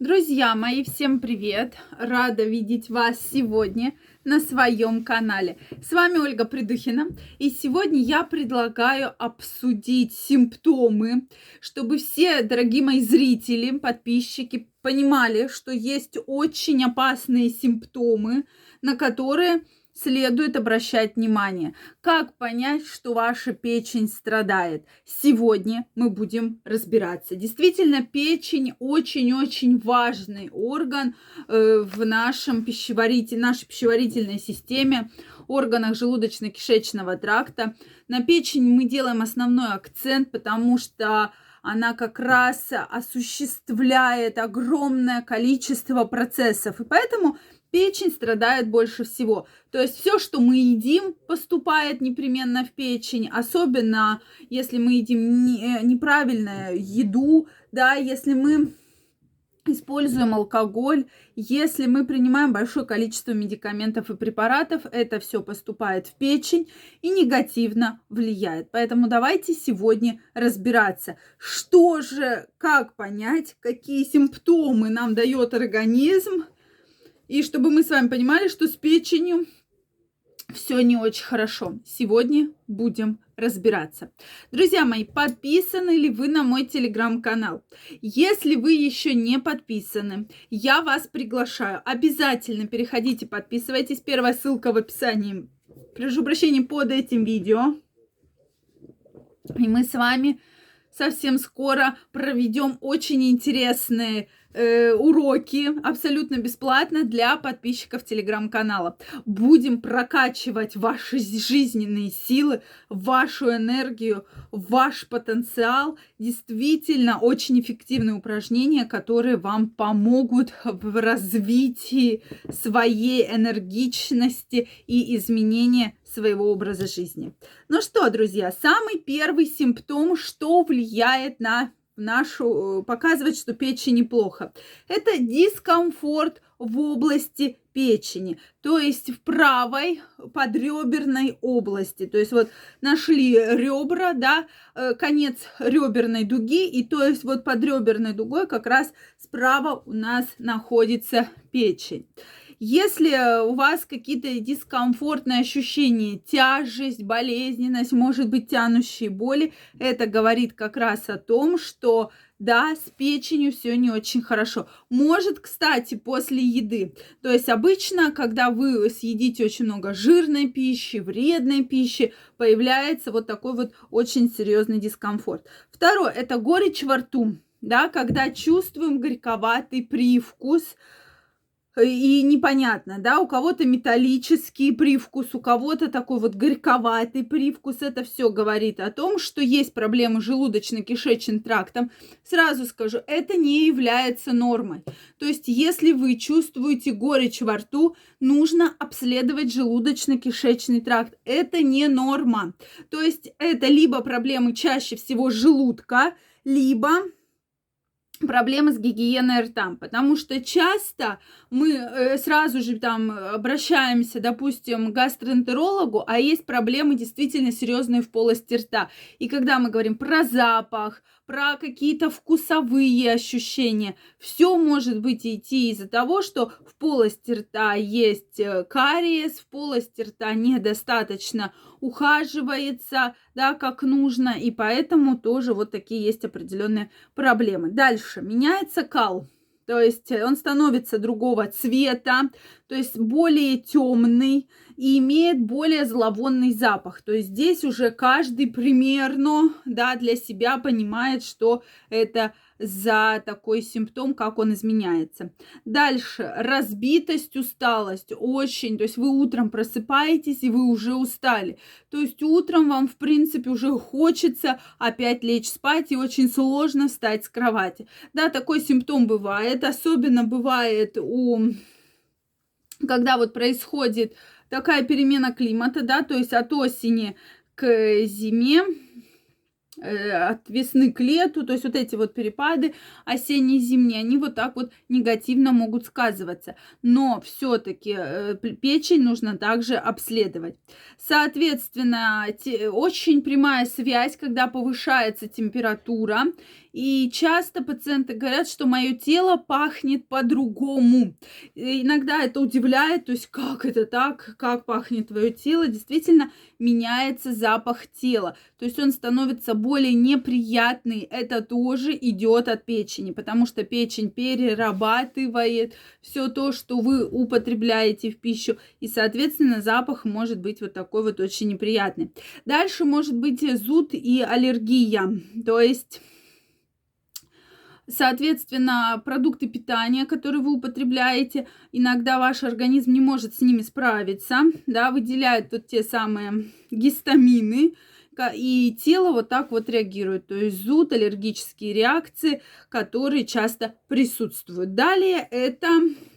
Друзья мои, всем привет! Рада видеть вас сегодня на своем канале. С вами Ольга Придухина, и сегодня я предлагаю обсудить симптомы, чтобы все, дорогие мои зрители, подписчики, понимали, что есть очень опасные симптомы, на которые следует обращать внимание. Как понять, что ваша печень страдает? Сегодня мы будем разбираться. Действительно, печень очень-очень важный орган э, в нашем пищеваритель, нашей пищеварительной системе, органах желудочно-кишечного тракта. На печень мы делаем основной акцент, потому что она как раз осуществляет огромное количество процессов. И поэтому печень страдает больше всего. То есть все, что мы едим, поступает непременно в печень, особенно если мы едим не, э, неправильную еду, да, если мы используем алкоголь, если мы принимаем большое количество медикаментов и препаратов, это все поступает в печень и негативно влияет. Поэтому давайте сегодня разбираться, что же, как понять, какие симптомы нам дает организм, и чтобы мы с вами понимали, что с печенью все не очень хорошо. Сегодня будем разбираться. Друзья мои, подписаны ли вы на мой телеграм-канал? Если вы еще не подписаны, я вас приглашаю. Обязательно переходите, подписывайтесь. Первая ссылка в описании. Прошу прощения под этим видео. И мы с вами совсем скоро проведем очень интересные э, уроки абсолютно бесплатно для подписчиков телеграм-канала. Будем прокачивать ваши жизненные силы, вашу энергию, ваш потенциал. Действительно очень эффективные упражнения, которые вам помогут в развитии своей энергичности и изменения своего образа жизни. Ну что, друзья, самый первый симптом, что влияет на нашу, э, показывать, что печени плохо. Это дискомфорт в области печени, то есть в правой подреберной области. То есть вот нашли ребра, да, э, конец реберной дуги, и то есть вот под реберной дугой как раз справа у нас находится печень. Если у вас какие-то дискомфортные ощущения, тяжесть, болезненность, может быть, тянущие боли, это говорит как раз о том, что да, с печенью все не очень хорошо. Может, кстати, после еды. То есть обычно, когда вы съедите очень много жирной пищи, вредной пищи, появляется вот такой вот очень серьезный дискомфорт. Второе, это горечь во рту. Да, когда чувствуем горьковатый привкус, и непонятно, да, у кого-то металлический привкус, у кого-то такой вот горьковатый привкус. Это все говорит о том, что есть проблемы желудочно-кишечным трактом. Сразу скажу, это не является нормой. То есть, если вы чувствуете горечь во рту, нужно обследовать желудочно-кишечный тракт. Это не норма. То есть, это либо проблемы чаще всего желудка, либо проблемы с гигиеной рта, потому что часто мы э, сразу же там обращаемся, допустим, к гастроэнтерологу, а есть проблемы действительно серьезные в полости рта. И когда мы говорим про запах, про какие-то вкусовые ощущения. Все может быть идти из-за того, что в полости рта есть э, кариес, в полости рта недостаточно ухаживается, да, как нужно, и поэтому тоже вот такие есть определенные проблемы. Дальше меняется кал. То есть он становится другого цвета, то есть более темный и имеет более зловонный запах. То есть здесь уже каждый примерно да, для себя понимает, что это за такой симптом, как он изменяется. Дальше, разбитость, усталость, очень, то есть вы утром просыпаетесь и вы уже устали. То есть утром вам, в принципе, уже хочется опять лечь спать и очень сложно встать с кровати. Да, такой симптом бывает, особенно бывает у когда вот происходит такая перемена климата, да, то есть от осени к зиме, э, от весны к лету, то есть вот эти вот перепады осенние, зимние, они вот так вот негативно могут сказываться. Но все-таки э, печень нужно также обследовать. Соответственно, очень прямая связь, когда повышается температура И часто пациенты говорят, что мое тело пахнет по-другому. Иногда это удивляет, то есть как это так, как пахнет твое тело. Действительно, меняется запах тела. То есть он становится более неприятный. Это тоже идет от печени, потому что печень перерабатывает все то, что вы употребляете в пищу. И, соответственно, запах может быть вот такой вот очень неприятный. Дальше может быть зуд и аллергия. То есть Соответственно, продукты питания, которые вы употребляете, иногда ваш организм не может с ними справиться, да, выделяет вот те самые гистамины, и тело вот так вот реагирует. То есть зуд, аллергические реакции, которые часто присутствуют. Далее это,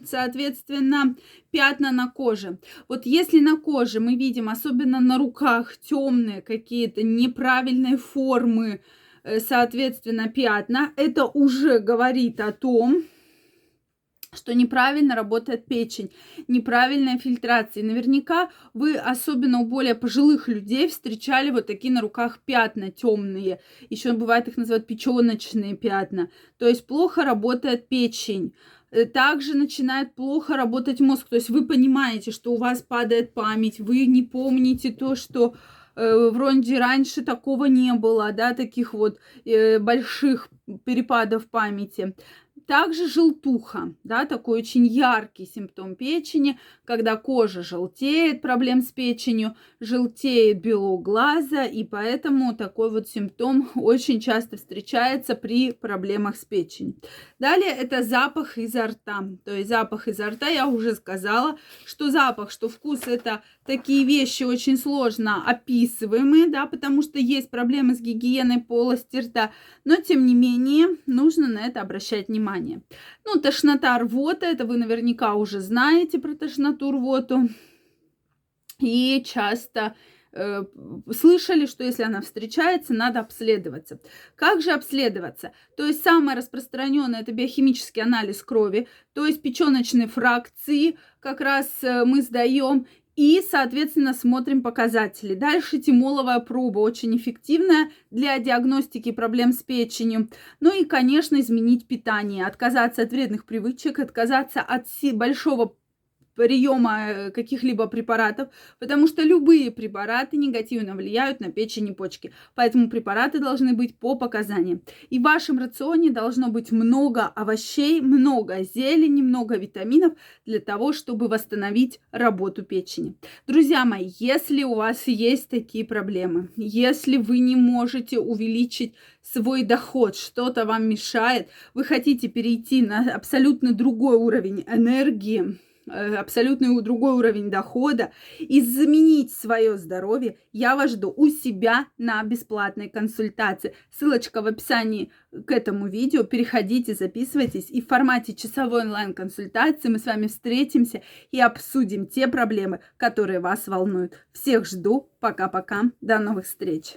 соответственно, пятна на коже. Вот если на коже мы видим, особенно на руках, темные какие-то неправильные формы, соответственно, пятна, это уже говорит о том, что неправильно работает печень, неправильная фильтрация. наверняка вы, особенно у более пожилых людей, встречали вот такие на руках пятна темные. Еще бывает их называют печеночные пятна. То есть плохо работает печень. Э, также начинает плохо работать мозг. То есть вы понимаете, что у вас падает память, вы не помните то, что Э, вроде раньше такого не было, да, таких вот э, больших перепадов памяти. Также желтуха, да, такой очень яркий симптом печени, когда кожа желтеет, проблем с печенью, желтеет белок глаза, и поэтому такой вот симптом очень часто встречается при проблемах с печенью. Далее это запах изо рта, то есть запах изо рта, я уже сказала, что запах, что вкус это такие вещи очень сложно описываемые, да, потому что есть проблемы с гигиеной полости рта, но тем не менее нужно на это обращать внимание внимание. Ну, тошнота, рвота, это вы наверняка уже знаете про тошноту, рвоту. И часто э, слышали, что если она встречается, надо обследоваться. Как же обследоваться? То есть самое распространенное это биохимический анализ крови, то есть печеночные фракции как раз э, мы сдаем и, соответственно, смотрим показатели. Дальше тимоловая проба, очень эффективная для диагностики проблем с печенью. Ну и, конечно, изменить питание, отказаться от вредных привычек, отказаться от большого приема э, каких-либо препаратов, потому что любые препараты негативно влияют на печень и почки. Поэтому препараты должны быть по показаниям. И в вашем рационе должно быть много овощей, много зелени, много витаминов для того, чтобы восстановить работу печени. Друзья мои, если у вас есть такие проблемы, если вы не можете увеличить свой доход, что-то вам мешает, вы хотите перейти на абсолютно другой уровень энергии, абсолютно другой уровень дохода и заменить свое здоровье, я вас жду у себя на бесплатной консультации. Ссылочка в описании к этому видео. Переходите, записывайтесь. И в формате часовой онлайн-консультации мы с вами встретимся и обсудим те проблемы, которые вас волнуют. Всех жду. Пока-пока. До новых встреч.